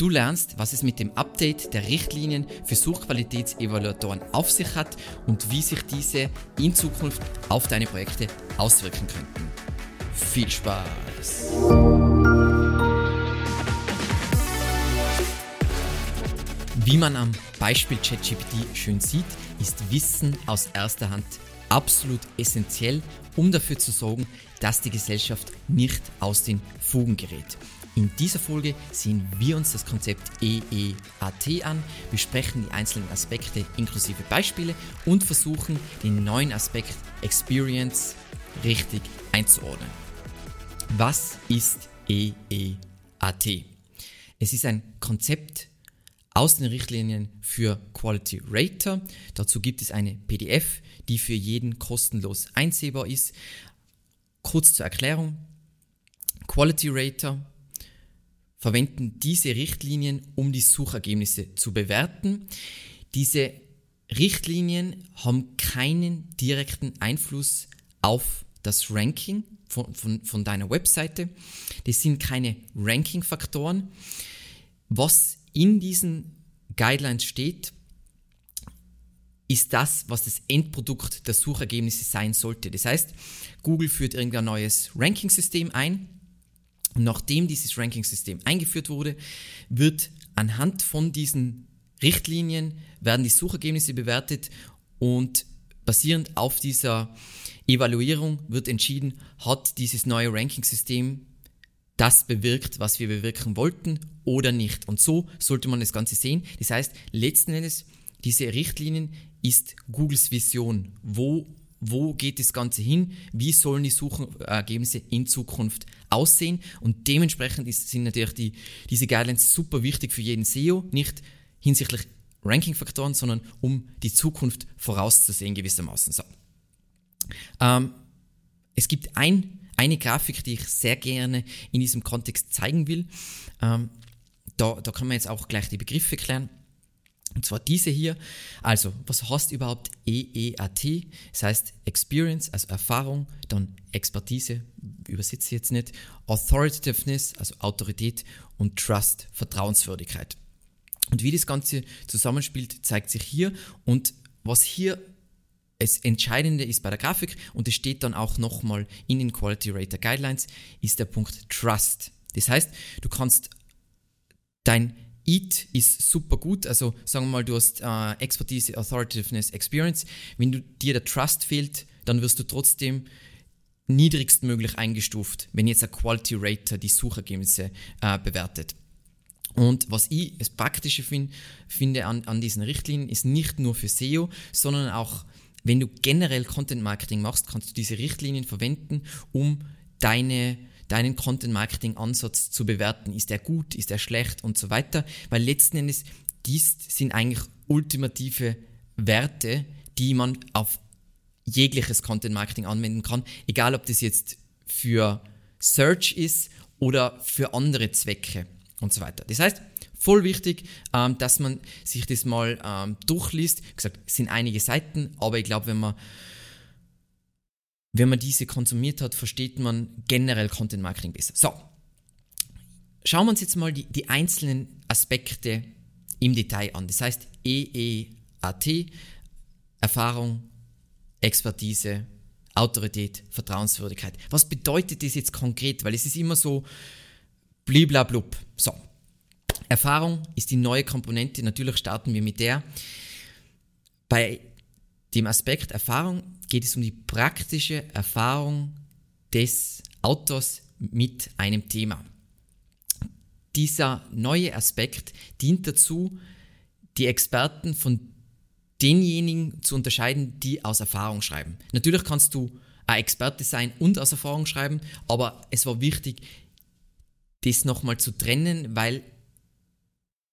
Du lernst, was es mit dem Update der Richtlinien für Suchqualitätsevaluatoren auf sich hat und wie sich diese in Zukunft auf deine Projekte auswirken könnten. Viel Spaß! Wie man am Beispiel ChatGPT schön sieht, ist Wissen aus erster Hand absolut essentiell, um dafür zu sorgen, dass die Gesellschaft nicht aus den Fugen gerät. In dieser Folge sehen wir uns das Konzept EEAT an, besprechen die einzelnen Aspekte inklusive Beispiele und versuchen den neuen Aspekt Experience richtig einzuordnen. Was ist EEAT? Es ist ein Konzept aus den Richtlinien für Quality Rater. Dazu gibt es eine PDF, die für jeden kostenlos einsehbar ist. Kurz zur Erklärung. Quality Rater verwenden diese Richtlinien, um die Suchergebnisse zu bewerten. Diese Richtlinien haben keinen direkten Einfluss auf das Ranking von, von, von deiner Webseite. Das sind keine Ranking-Faktoren. Was in diesen Guidelines steht, ist das, was das Endprodukt der Suchergebnisse sein sollte. Das heißt, Google führt irgendein neues Ranking-System ein. Nachdem dieses Ranking-System eingeführt wurde, wird anhand von diesen Richtlinien werden die Suchergebnisse bewertet und basierend auf dieser Evaluierung wird entschieden, hat dieses neue Ranking-System das bewirkt, was wir bewirken wollten oder nicht. Und so sollte man das Ganze sehen. Das heißt, letzten Endes, diese Richtlinien ist Googles Vision. Wo, wo geht das Ganze hin? Wie sollen die Suchergebnisse in Zukunft aussehen? Und dementsprechend ist, sind natürlich die, diese Guidelines super wichtig für jeden SEO, nicht hinsichtlich Ranking-Faktoren, sondern um die Zukunft vorauszusehen gewissermaßen. So. Ähm, es gibt ein, eine Grafik, die ich sehr gerne in diesem Kontext zeigen will. Ähm, da, da kann man jetzt auch gleich die Begriffe klären. Und zwar diese hier. Also, was heißt überhaupt EEAT? Das heißt Experience, also Erfahrung, dann Expertise, übersetze ich jetzt nicht, Authoritativeness, also Autorität und Trust, Vertrauenswürdigkeit. Und wie das Ganze zusammenspielt, zeigt sich hier. Und was hier das Entscheidende ist bei der Grafik, und es steht dann auch nochmal in den Quality Rater Guidelines, ist der Punkt Trust. Das heißt, du kannst dein Eat ist super gut. Also sagen wir mal, du hast äh, Expertise, Authoritativeness, Experience. Wenn du, dir der Trust fehlt, dann wirst du trotzdem niedrigstmöglich eingestuft, wenn jetzt ein Quality Rater die Suchergebnisse äh, bewertet. Und was ich das Praktische find, finde an, an diesen Richtlinien, ist nicht nur für SEO, sondern auch, wenn du generell Content Marketing machst, kannst du diese Richtlinien verwenden, um deine deinen Content-Marketing-Ansatz zu bewerten. Ist er gut, ist er schlecht und so weiter. Weil letzten Endes, dies sind eigentlich ultimative Werte, die man auf jegliches Content-Marketing anwenden kann. Egal, ob das jetzt für Search ist oder für andere Zwecke und so weiter. Das heißt, voll wichtig, ähm, dass man sich das mal ähm, durchliest. Wie gesagt, es sind einige Seiten, aber ich glaube, wenn man wenn man diese konsumiert hat, versteht man generell Content Marketing besser. So, schauen wir uns jetzt mal die, die einzelnen Aspekte im Detail an. Das heißt EEAT, Erfahrung, Expertise, Autorität, Vertrauenswürdigkeit. Was bedeutet das jetzt konkret? Weil es ist immer so bliblablub. So, Erfahrung ist die neue Komponente. Natürlich starten wir mit der. Bei dem Aspekt Erfahrung geht es um die praktische Erfahrung des Autors mit einem Thema. Dieser neue Aspekt dient dazu, die Experten von denjenigen zu unterscheiden, die aus Erfahrung schreiben. Natürlich kannst du ein Experte sein und aus Erfahrung schreiben, aber es war wichtig, das nochmal zu trennen, weil,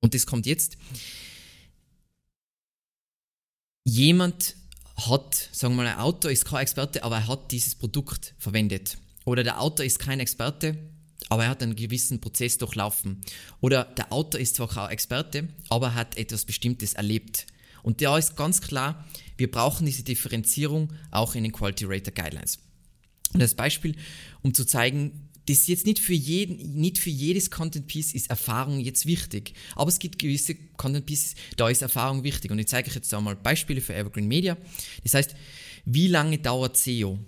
und das kommt jetzt, jemand hat, sagen wir mal, ein Autor ist kein Experte, aber er hat dieses Produkt verwendet. Oder der Autor ist kein Experte, aber er hat einen gewissen Prozess durchlaufen. Oder der Autor ist zwar kein Experte, aber er hat etwas Bestimmtes erlebt. Und da ist ganz klar, wir brauchen diese Differenzierung auch in den Quality Rater Guidelines. Und als Beispiel, um zu zeigen, das ist jetzt nicht für jeden, nicht für jedes Content Piece ist Erfahrung jetzt wichtig. Aber es gibt gewisse Content Pieces, da ist Erfahrung wichtig. Und ich zeige euch jetzt einmal Beispiele für Evergreen Media. Das heißt, wie lange dauert SEO?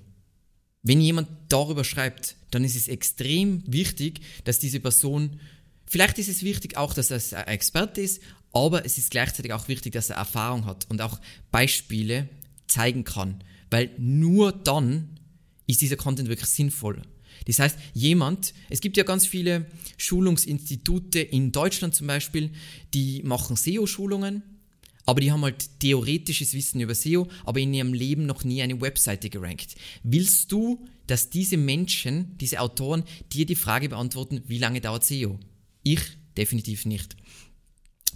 Wenn jemand darüber schreibt, dann ist es extrem wichtig, dass diese Person, vielleicht ist es wichtig auch, dass er ein Experte ist, aber es ist gleichzeitig auch wichtig, dass er Erfahrung hat und auch Beispiele zeigen kann. Weil nur dann ist dieser Content wirklich sinnvoll. Das heißt, jemand, es gibt ja ganz viele Schulungsinstitute in Deutschland zum Beispiel, die machen SEO-Schulungen, aber die haben halt theoretisches Wissen über SEO, aber in ihrem Leben noch nie eine Webseite gerankt. Willst du, dass diese Menschen, diese Autoren dir die Frage beantworten, wie lange dauert SEO? Ich definitiv nicht.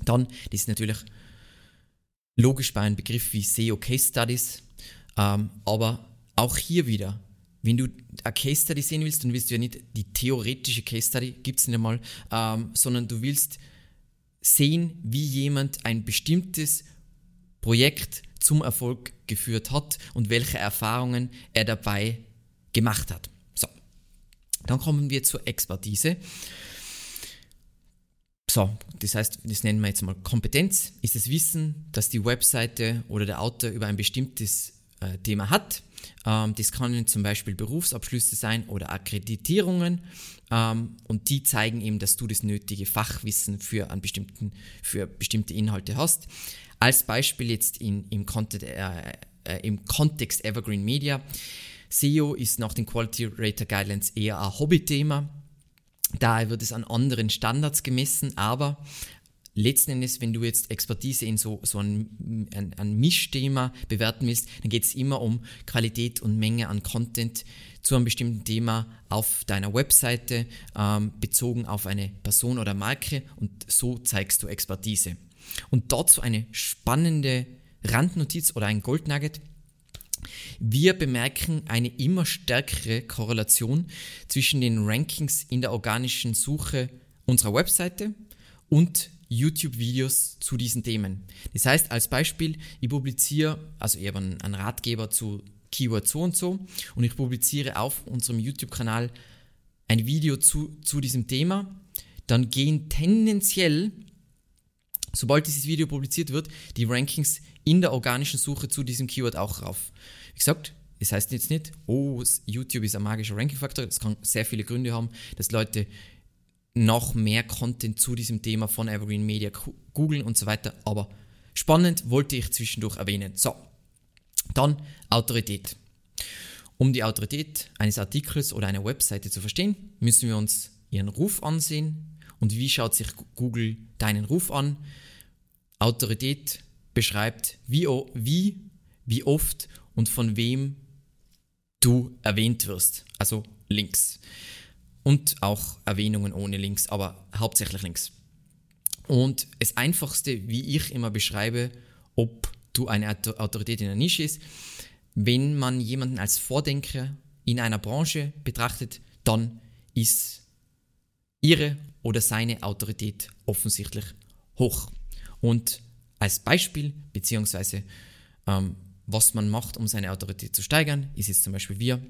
Dann, das ist natürlich logisch bei einem Begriff wie SEO Case Studies, ähm, aber auch hier wieder, wenn du eine Case Study sehen willst, dann willst du ja nicht die theoretische Case Study, gibt es nicht einmal, ähm, sondern du willst sehen, wie jemand ein bestimmtes Projekt zum Erfolg geführt hat und welche Erfahrungen er dabei gemacht hat. So, dann kommen wir zur Expertise. So, das heißt, das nennen wir jetzt mal Kompetenz, ist das Wissen, dass die Webseite oder der Autor über ein bestimmtes äh, Thema hat. Ähm, das können zum Beispiel Berufsabschlüsse sein oder Akkreditierungen ähm, und die zeigen eben, dass du das nötige Fachwissen für, einen bestimmten, für bestimmte Inhalte hast. Als Beispiel jetzt in, im, Content, äh, äh, im Kontext Evergreen Media. SEO ist nach den Quality Rater Guidelines eher ein Hobbythema. Daher wird es an anderen Standards gemessen, aber letzten Endes, wenn du jetzt Expertise in so, so ein, ein, ein Mischthema bewerten willst, dann geht es immer um Qualität und Menge an Content zu einem bestimmten Thema auf deiner Webseite, ähm, bezogen auf eine Person oder Marke und so zeigst du Expertise. Und dazu eine spannende Randnotiz oder ein Goldnugget. Wir bemerken eine immer stärkere Korrelation zwischen den Rankings in der organischen Suche unserer Webseite und YouTube-Videos zu diesen Themen. Das heißt, als Beispiel, ich publiziere, also ich habe einen, Ratgeber zu Keyword so und so und ich publiziere auf unserem YouTube-Kanal ein Video zu, zu diesem Thema, dann gehen tendenziell, sobald dieses Video publiziert wird, die Rankings in der organischen Suche zu diesem Keyword auch rauf. Wie gesagt, das heißt jetzt nicht, oh, YouTube ist ein magischer Ranking-Faktor. Das kann sehr viele Gründe haben, dass Leute noch mehr Content zu diesem Thema von Evergreen Media googeln und so weiter. Aber spannend wollte ich zwischendurch erwähnen. So, dann Autorität. Um die Autorität eines Artikels oder einer Webseite zu verstehen, müssen wir uns ihren Ruf ansehen. Und wie schaut sich Google deinen Ruf an? Autorität beschreibt, wie, wie, wie oft und von wem du erwähnt wirst. Also Links und auch Erwähnungen ohne Links, aber hauptsächlich Links. Und das Einfachste, wie ich immer beschreibe, ob du eine Autorität in der Nische ist, wenn man jemanden als Vordenker in einer Branche betrachtet, dann ist ihre oder seine Autorität offensichtlich hoch. Und als Beispiel, beziehungsweise ähm, was man macht, um seine Autorität zu steigern, ist jetzt zum Beispiel wir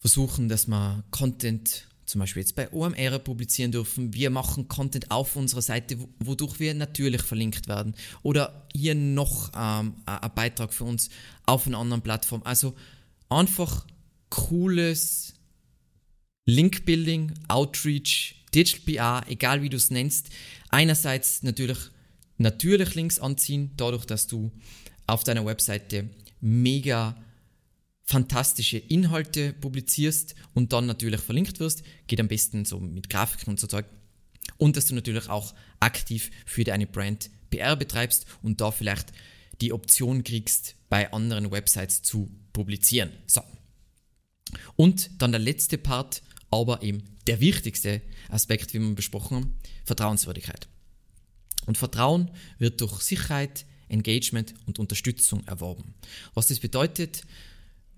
versuchen, dass wir Content zum Beispiel jetzt bei OMR publizieren dürfen. Wir machen Content auf unserer Seite, wodurch wir natürlich verlinkt werden. Oder hier noch ähm, ein Beitrag für uns auf einer anderen Plattform. Also einfach cooles Link-Building, Outreach, Digital PR, egal wie du es nennst. Einerseits natürlich, natürlich Links anziehen, dadurch, dass du auf deiner Webseite mega fantastische Inhalte publizierst und dann natürlich verlinkt wirst, geht am besten so mit Grafiken und so Zeug. Und dass du natürlich auch aktiv für deine Brand PR betreibst und da vielleicht die Option kriegst, bei anderen Websites zu publizieren. So. Und dann der letzte Part, aber eben der wichtigste Aspekt, wie wir besprochen haben, Vertrauenswürdigkeit. Und Vertrauen wird durch Sicherheit, Engagement und Unterstützung erworben. Was das bedeutet,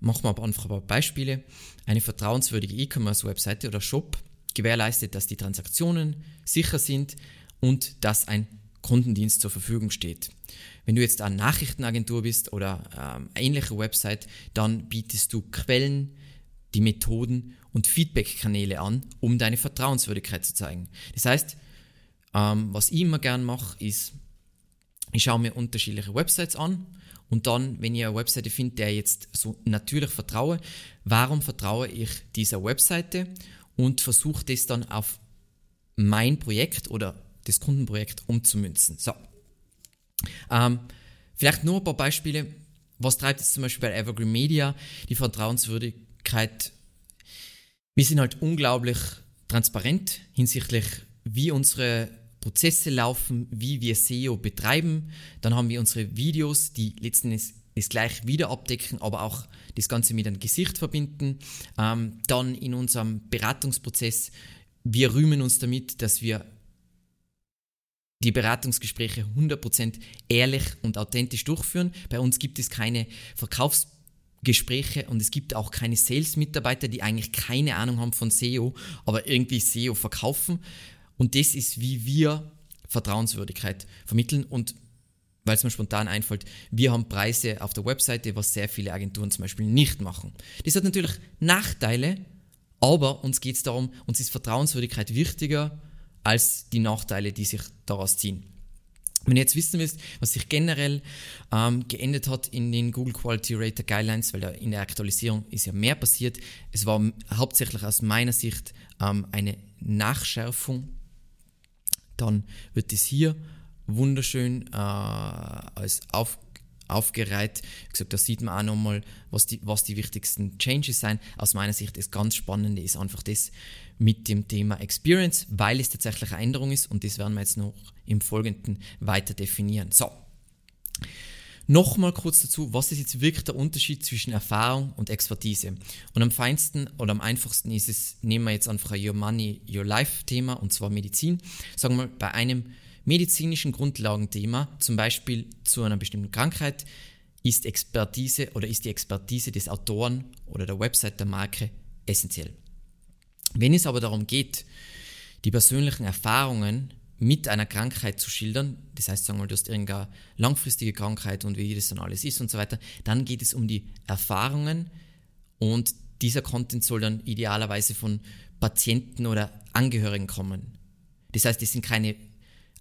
Machen wir aber einfach ein paar Beispiele. Eine vertrauenswürdige E-Commerce-Webseite oder Shop gewährleistet, dass die Transaktionen sicher sind und dass ein Kundendienst zur Verfügung steht. Wenn du jetzt eine Nachrichtenagentur bist oder ähm, ähnliche Website, dann bietest du Quellen, die Methoden und Feedback-Kanäle an, um deine Vertrauenswürdigkeit zu zeigen. Das heißt, ähm, was ich immer gern mache, ist, ich schaue mir unterschiedliche Websites an und dann, wenn ich eine Webseite finde, der jetzt so natürlich vertraue, warum vertraue ich dieser Webseite und versuche das dann auf mein Projekt oder das Kundenprojekt umzumünzen. So. Ähm, vielleicht nur ein paar Beispiele. Was treibt jetzt zum Beispiel bei Evergreen Media die Vertrauenswürdigkeit? Wir sind halt unglaublich transparent hinsichtlich, wie unsere Prozesse laufen, wie wir SEO betreiben. Dann haben wir unsere Videos, die letzten Endes gleich wieder abdecken, aber auch das Ganze mit einem Gesicht verbinden. Ähm, dann in unserem Beratungsprozess, wir rühmen uns damit, dass wir die Beratungsgespräche 100% ehrlich und authentisch durchführen. Bei uns gibt es keine Verkaufsgespräche und es gibt auch keine Sales-Mitarbeiter, die eigentlich keine Ahnung haben von SEO, aber irgendwie SEO verkaufen. Und das ist, wie wir Vertrauenswürdigkeit vermitteln und weil es mir spontan einfällt, wir haben Preise auf der Webseite, was sehr viele Agenturen zum Beispiel nicht machen. Das hat natürlich Nachteile, aber uns geht es darum, uns ist Vertrauenswürdigkeit wichtiger als die Nachteile, die sich daraus ziehen. Wenn ihr jetzt wissen willst, was sich generell ähm, geändert hat in den Google Quality Rater Guidelines, weil da in der Aktualisierung ist ja mehr passiert. Es war hauptsächlich aus meiner Sicht ähm, eine Nachschärfung. Dann wird es hier wunderschön äh, als auf, aufgereiht. Wie gesagt, da sieht man auch nochmal, was die, was die wichtigsten Changes sind. Aus meiner Sicht ist ganz Spannende ist einfach das mit dem Thema Experience, weil es tatsächlich eine Änderung ist und das werden wir jetzt noch im Folgenden weiter definieren. So. Nochmal kurz dazu, was ist jetzt wirklich der Unterschied zwischen Erfahrung und Expertise? Und am feinsten oder am einfachsten ist es, nehmen wir jetzt einfach ein Your Money, Your Life Thema und zwar Medizin. Sagen wir mal, bei einem medizinischen Grundlagenthema, zum Beispiel zu einer bestimmten Krankheit, ist Expertise oder ist die Expertise des Autoren oder der Website der Marke essentiell. Wenn es aber darum geht, die persönlichen Erfahrungen mit einer Krankheit zu schildern, das heißt, sagen wir mal, du hast irgendeine langfristige Krankheit und wie das dann alles ist und so weiter, dann geht es um die Erfahrungen und dieser Content soll dann idealerweise von Patienten oder Angehörigen kommen. Das heißt, es sind keine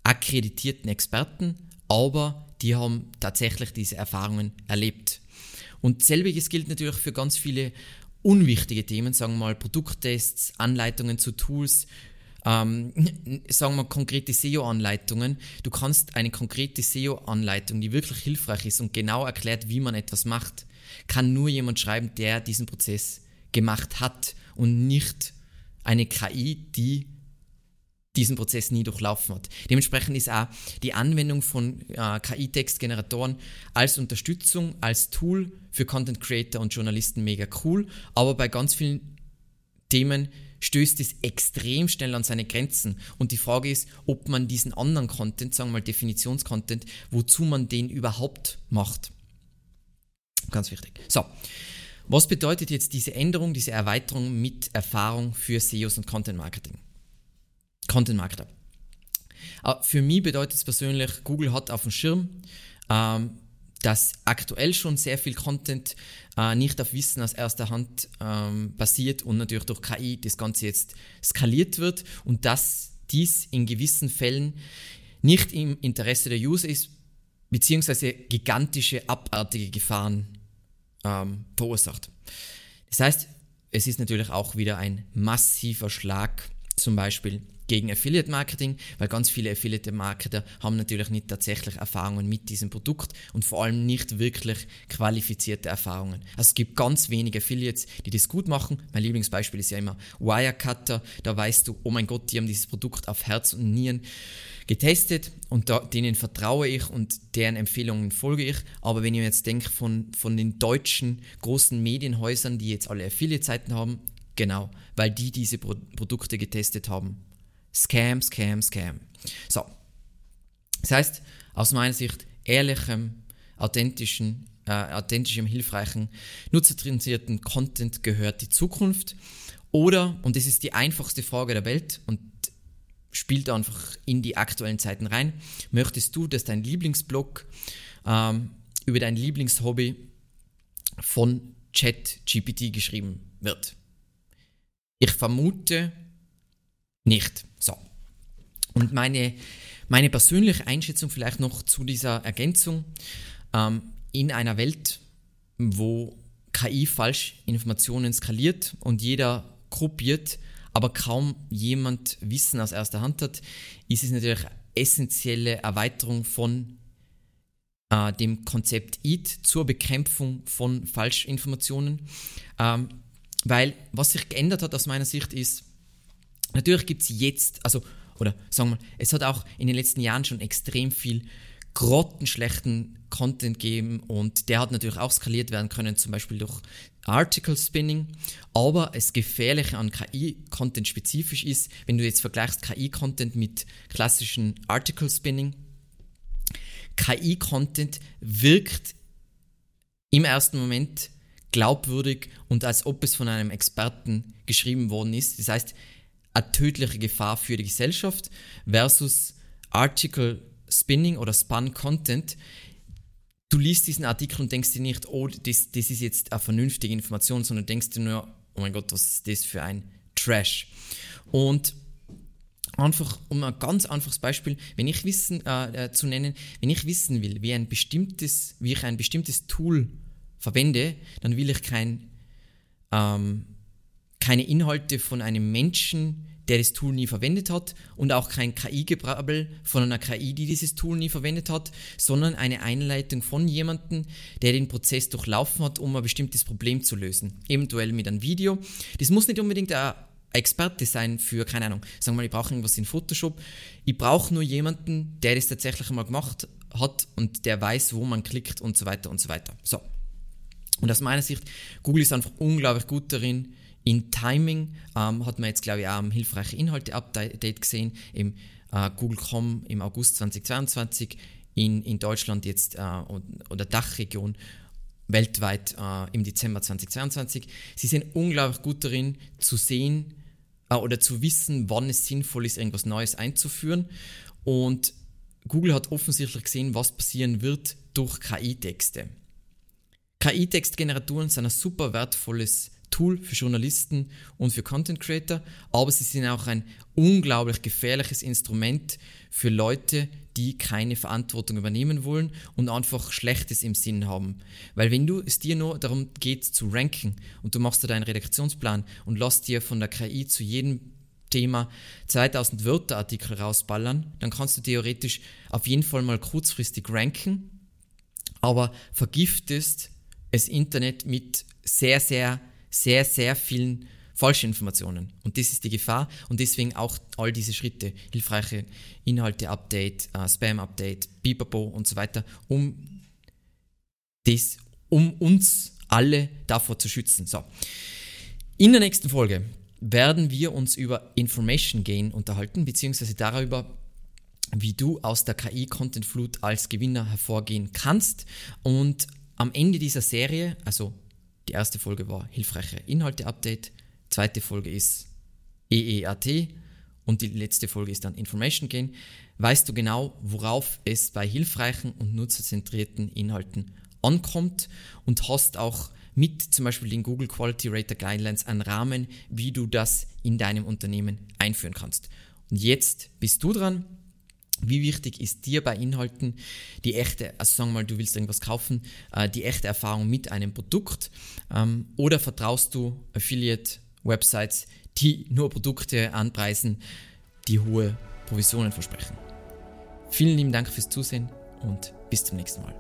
akkreditierten Experten, aber die haben tatsächlich diese Erfahrungen erlebt. Und selbiges gilt natürlich für ganz viele unwichtige Themen, sagen wir mal Produkttests, Anleitungen zu Tools, ähm, sagen wir konkrete SEO-Anleitungen. Du kannst eine konkrete SEO-Anleitung, die wirklich hilfreich ist und genau erklärt, wie man etwas macht, kann nur jemand schreiben, der diesen Prozess gemacht hat und nicht eine KI, die diesen Prozess nie durchlaufen hat. Dementsprechend ist auch die Anwendung von äh, KI-Textgeneratoren als Unterstützung, als Tool für Content Creator und Journalisten mega cool, aber bei ganz vielen Themen stößt es extrem schnell an seine Grenzen. Und die Frage ist, ob man diesen anderen Content, sagen wir mal Definitionscontent, wozu man den überhaupt macht. Ganz wichtig. So. Was bedeutet jetzt diese Änderung, diese Erweiterung mit Erfahrung für SEOs und Content Marketing? Content Marketer. Äh, für mich bedeutet es persönlich, Google hat auf dem Schirm, ähm, dass aktuell schon sehr viel Content äh, nicht auf Wissen aus erster Hand ähm, basiert und natürlich durch KI das Ganze jetzt skaliert wird und dass dies in gewissen Fällen nicht im Interesse der User ist, beziehungsweise gigantische, abartige Gefahren ähm, verursacht. Das heißt, es ist natürlich auch wieder ein massiver Schlag, zum Beispiel gegen Affiliate Marketing, weil ganz viele Affiliate Marketer haben natürlich nicht tatsächlich Erfahrungen mit diesem Produkt und vor allem nicht wirklich qualifizierte Erfahrungen. Also es gibt ganz wenige Affiliates, die das gut machen. Mein Lieblingsbeispiel ist ja immer Wirecutter. Da weißt du, oh mein Gott, die haben dieses Produkt auf Herz und Nieren getestet und da, denen vertraue ich und deren Empfehlungen folge ich. Aber wenn ich jetzt denke von, von den deutschen großen Medienhäusern, die jetzt alle Affiliate-Seiten haben, genau, weil die diese Pro Produkte getestet haben Scam, Scam, Scam. So. Das heißt, aus meiner Sicht, ehrlichem, authentischen, äh, authentischem, hilfreichen, nutzerinteressierten Content gehört die Zukunft. Oder, und das ist die einfachste Frage der Welt und spielt einfach in die aktuellen Zeiten rein, möchtest du, dass dein Lieblingsblog ähm, über dein Lieblingshobby von ChatGPT geschrieben wird? Ich vermute nicht. So. Und meine, meine persönliche Einschätzung vielleicht noch zu dieser Ergänzung. Ähm, in einer Welt, wo KI Falschinformationen skaliert und jeder gruppiert, aber kaum jemand Wissen aus erster Hand hat, ist es natürlich eine essentielle Erweiterung von äh, dem Konzept EAT zur Bekämpfung von Falschinformationen. Ähm, weil was sich geändert hat aus meiner Sicht ist, natürlich gibt es jetzt, also, oder sagen wir, es hat auch in den letzten Jahren schon extrem viel grottenschlechten Content geben und der hat natürlich auch skaliert werden können, zum Beispiel durch Article Spinning. Aber das Gefährliche an KI-Content spezifisch ist, wenn du jetzt vergleichst KI-Content mit klassischen Article Spinning, KI-Content wirkt im ersten Moment glaubwürdig und als ob es von einem Experten geschrieben worden ist. Das heißt, eine tödliche Gefahr für die Gesellschaft versus Article Spinning oder Spun Content. Du liest diesen Artikel und denkst dir nicht, oh, das, das ist jetzt eine vernünftige Information, sondern denkst dir nur, oh mein Gott, was ist das für ein Trash? Und einfach, um ein ganz einfaches Beispiel, wenn ich wissen äh, äh, zu nennen, wenn ich wissen will, wie ein bestimmtes, wie ich ein bestimmtes Tool verwende, dann will ich kein, ähm, keine Inhalte von einem Menschen, der das Tool nie verwendet hat und auch kein KI-Gebrabbel von einer KI, die dieses Tool nie verwendet hat, sondern eine Einleitung von jemandem, der den Prozess durchlaufen hat, um ein bestimmtes Problem zu lösen. Eventuell mit einem Video. Das muss nicht unbedingt ein Experte sein für, keine Ahnung, sagen wir mal, ich brauche irgendwas in Photoshop. Ich brauche nur jemanden, der das tatsächlich einmal gemacht hat und der weiß, wo man klickt und so weiter und so weiter. So. Und aus meiner Sicht, Google ist einfach unglaublich gut darin, in Timing ähm, hat man jetzt, glaube ich, auch ein hilfreiche Inhalte-Update gesehen im äh, Google.com im August 2022, in, in Deutschland jetzt äh, oder Dachregion weltweit äh, im Dezember 2022. Sie sind unglaublich gut darin zu sehen äh, oder zu wissen, wann es sinnvoll ist, irgendwas Neues einzuführen. Und Google hat offensichtlich gesehen, was passieren wird durch KI-Texte. KI-Textgeneratoren sind ein super wertvolles Tool für Journalisten und für Content Creator, aber sie sind auch ein unglaublich gefährliches Instrument für Leute, die keine Verantwortung übernehmen wollen und einfach Schlechtes im Sinn haben. Weil wenn du es dir nur darum geht zu ranken und du machst dir deinen Redaktionsplan und lässt dir von der KI zu jedem Thema 2000 Wörter Artikel rausballern, dann kannst du theoretisch auf jeden Fall mal kurzfristig ranken, aber vergiftest das Internet mit sehr, sehr, sehr, sehr vielen falschen Informationen. Und das ist die Gefahr und deswegen auch all diese Schritte, hilfreiche Inhalte-Update, äh, Spam-Update, Bipapo und so weiter, um das, um uns alle davor zu schützen. So. In der nächsten Folge werden wir uns über Information Gain unterhalten, beziehungsweise darüber, wie du aus der KI-Content-Flut als Gewinner hervorgehen kannst. Und am Ende dieser Serie, also die erste Folge war hilfreiche Inhalte-Update, zweite Folge ist EEAT und die letzte Folge ist dann Information Gain, weißt du genau, worauf es bei hilfreichen und nutzerzentrierten Inhalten ankommt und hast auch mit zum Beispiel den Google Quality Rater Guidelines einen Rahmen, wie du das in deinem Unternehmen einführen kannst. Und jetzt bist du dran. Wie wichtig ist dir bei Inhalten die echte, also sagen wir mal, du willst irgendwas kaufen, äh, die echte Erfahrung mit einem Produkt ähm, oder vertraust du Affiliate-Websites, die nur Produkte anpreisen, die hohe Provisionen versprechen? Vielen lieben Dank fürs Zusehen und bis zum nächsten Mal.